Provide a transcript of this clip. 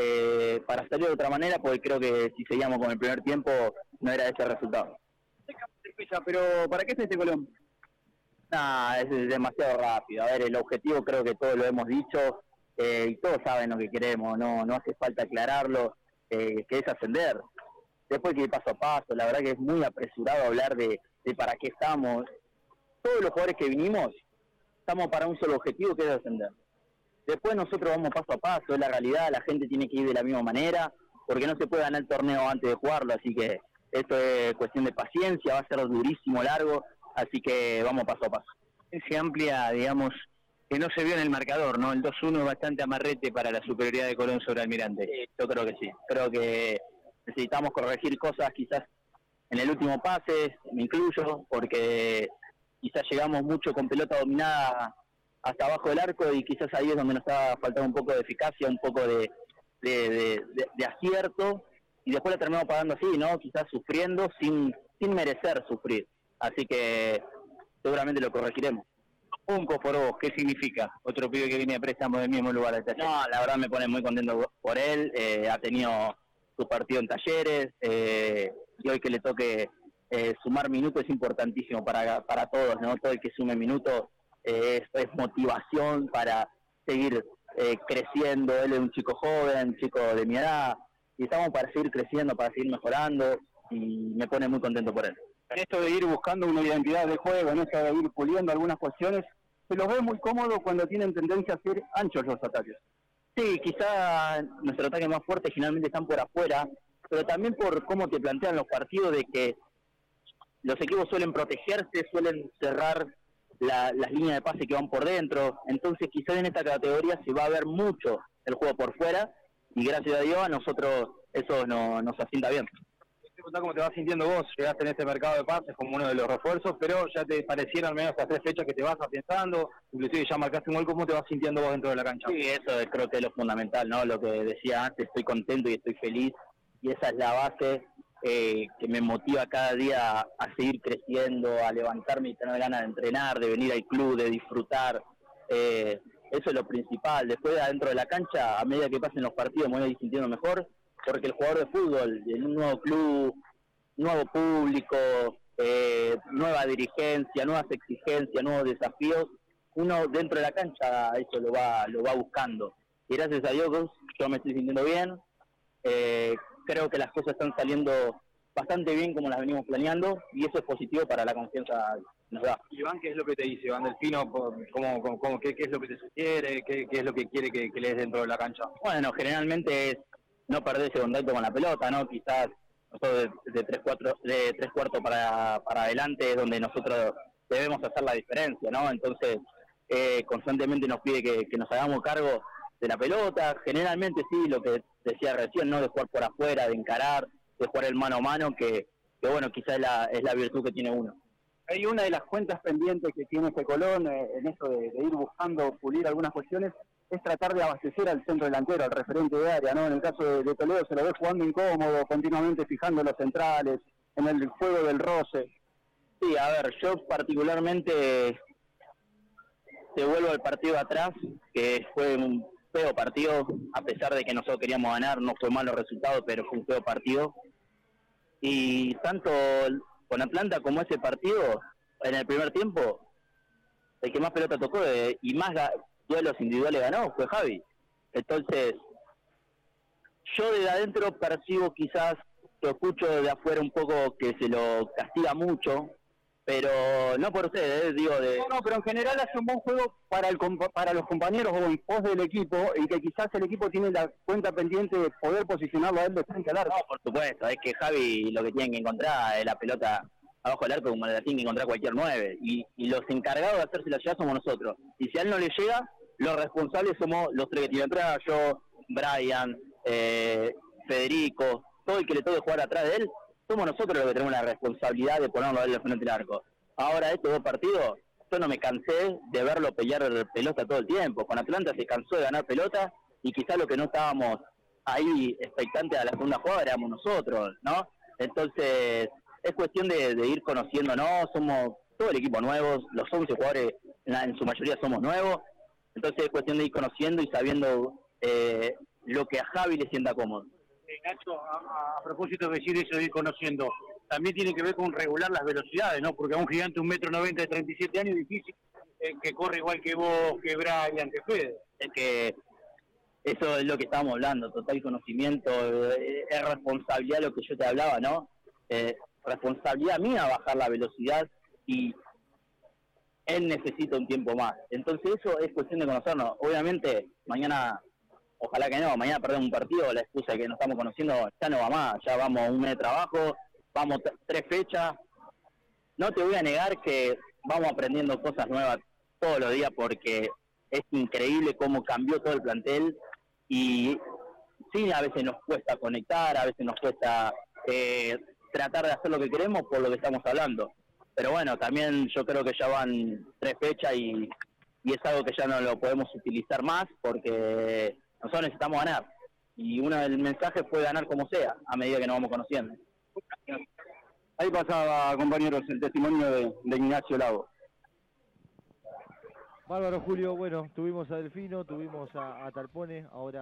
eh, para salir de otra manera, porque creo que si seguíamos con el primer tiempo no era ese el resultado. Pero ¿para qué es este Colón? Nah, es demasiado rápido. A ver, el objetivo creo que todos lo hemos dicho eh, y todos saben lo que queremos, no, no hace falta aclararlo, eh, que es ascender. Después que paso a paso, la verdad que es muy apresurado hablar de, de para qué estamos. Todos los jugadores que vinimos estamos para un solo objetivo que es ascender. Después nosotros vamos paso a paso, es la realidad, la gente tiene que ir de la misma manera, porque no se puede ganar el torneo antes de jugarlo, así que esto es cuestión de paciencia, va a ser durísimo, largo, así que vamos paso a paso. Se amplia, digamos, que no se vio en el marcador, ¿no? El 2-1 es bastante amarrete para la superioridad de Colón sobre Almirante. yo creo que sí, creo que necesitamos corregir cosas quizás en el último pase, me incluyo, porque quizás llegamos mucho con pelota dominada hasta abajo del arco y quizás ahí es donde nos está faltando un poco de eficacia, un poco de, de, acierto y después la terminamos pagando así, ¿no? Quizás sufriendo sin, sin merecer sufrir. Así que seguramente lo corregiremos. Unco por vos, ¿qué significa? Otro pibe que viene a préstamo del mismo lugar. No, la verdad me pone muy contento por él. Eh, ha tenido su partido en talleres eh, y hoy que le toque eh, sumar minutos es importantísimo para, para todos, ¿no? Todo el que sume minutos es, motivación para seguir eh, creciendo. Él es un chico joven, un chico de mi edad, y estamos para seguir creciendo, para seguir mejorando, y me pone muy contento por él. En esto de ir buscando una identidad de juego, en esto de ir puliendo algunas cuestiones, se los ve muy cómodo cuando tienen tendencia a ser anchos los ataques. Sí, quizá nuestro ataque más fuerte generalmente están por afuera, pero también por cómo te plantean los partidos de que los equipos suelen protegerse, suelen cerrar las líneas de pase que van por dentro. Entonces quizás en esta categoría se va a ver mucho el juego por fuera y gracias a Dios a nosotros eso no, nos asienta bien. cómo te vas sintiendo vos, llegaste en este mercado de pases como uno de los refuerzos, pero ya te parecieron al menos las tres fechas que te vas pensando, inclusive ya marcaste un gol, ¿cómo te vas sintiendo vos dentro de la cancha? Sí, eso creo que es lo fundamental, ¿no? Lo que decía antes, estoy contento y estoy feliz y esa es la base eh, que me motiva cada día a seguir creciendo, a levantarme y tener ganas de entrenar, de venir al club, de disfrutar. Eh, eso es lo principal. Después, adentro de la cancha, a medida que pasen los partidos, me voy sintiendo mejor, porque el jugador de fútbol, en un nuevo club, nuevo público, eh, nueva dirigencia, nuevas exigencias, nuevos desafíos, uno dentro de la cancha eso lo va, lo va buscando. Y gracias a Dios yo me estoy sintiendo bien, eh, creo que las cosas están saliendo bastante bien como las venimos planeando y eso es positivo para la confianza que nos da. Iván, ¿qué es lo que te dice Iván Delfino? ¿Cómo, cómo, qué, es lo que te sugiere? ¿Qué, es lo que quiere que, que, le des dentro de la cancha? Bueno, generalmente es no perder ese contacto con la pelota, ¿no? Quizás nosotros de, tres, cuatro, de tres cuartos para, para adelante es donde nosotros debemos hacer la diferencia, ¿no? Entonces, eh, constantemente nos pide que, que nos hagamos cargo de la pelota, generalmente sí, lo que decía recién, ¿no? De jugar por afuera, de encarar, de jugar el mano a mano, que, que bueno, quizás es la, es la virtud que tiene uno. Hay una de las cuentas pendientes que tiene este Colón eh, en eso de, ir buscando pulir algunas cuestiones, es tratar de abastecer al centro delantero, al referente de área, ¿no? En el caso de, Toledo se lo ve jugando incómodo, continuamente fijando los centrales, en el juego del roce. Sí, a ver, yo particularmente te vuelvo al partido atrás, que fue un feo partido, a pesar de que nosotros queríamos ganar, no fue malo resultado, pero fue un feo partido. Y tanto con Atlanta como ese partido, en el primer tiempo, el que más pelota tocó eh, y más duelos individuales ganó fue Javi. Entonces, yo de adentro percibo quizás, lo escucho de afuera un poco que se lo castiga mucho, pero no por ustedes, digo de... No, pero en general hace un buen juego para el para los compañeros o en pos del equipo y que quizás el equipo tiene la cuenta pendiente de poder posicionarlo a él de frente al arco. No, por supuesto, es que Javi lo que tiene que encontrar es la pelota abajo del arco como la tiene que encontrar cualquier nueve y, y los encargados de hacerse la llegar somos nosotros. Y si a él no le llega, los responsables somos los tres que tienen atrás, yo, Brian, eh, Federico, todo el que le toque jugar atrás de él, somos nosotros los que tenemos la responsabilidad de ponerlo a él frente del arco. Ahora, estos dos partidos, yo no me cansé de verlo pelear pelota todo el tiempo. Con Atlanta se cansó de ganar pelota y quizás lo que no estábamos ahí expectantes a la segunda jugada éramos nosotros, ¿no? Entonces, es cuestión de, ir conociéndonos, somos todo el equipo nuevos, los 11 jugadores en, su mayoría somos nuevos, entonces es cuestión de ir conociendo y sabiendo eh, lo que a Javi le sienta cómodo. Nacho, a, propósito de decir eso de ir conociendo, también tiene que ver con regular las velocidades, ¿no? Porque a un gigante un metro noventa de 37 años es difícil eh, que corre igual que vos, que Brian, que Fede. Es que eso es lo que estábamos hablando, total conocimiento, eh, es responsabilidad lo que yo te hablaba, ¿no? Eh, responsabilidad mía bajar la velocidad y él necesita un tiempo más. Entonces eso es cuestión de conocernos. Obviamente, mañana, ojalá que no, mañana perdemos un partido, la excusa de que nos estamos conociendo ya no va más, ya vamos un mes de trabajo, vamos tres fechas. No te voy a negar que vamos aprendiendo cosas nuevas todos los días porque es increíble cómo cambió todo el plantel y sí, a veces nos cuesta conectar, a veces nos cuesta eh, tratar de hacer lo que queremos por lo que estamos hablando. Pero bueno, también yo creo que ya van tres fechas y, y es algo que ya no lo podemos utilizar más porque nosotros necesitamos ganar. Y uno del mensaje fue ganar como sea, a medida que nos vamos conociendo. Ahí pasaba, compañeros, el testimonio de, de Ignacio Lago. Bárbaro Julio, bueno, tuvimos a Delfino, tuvimos a, a Tarpone, ahora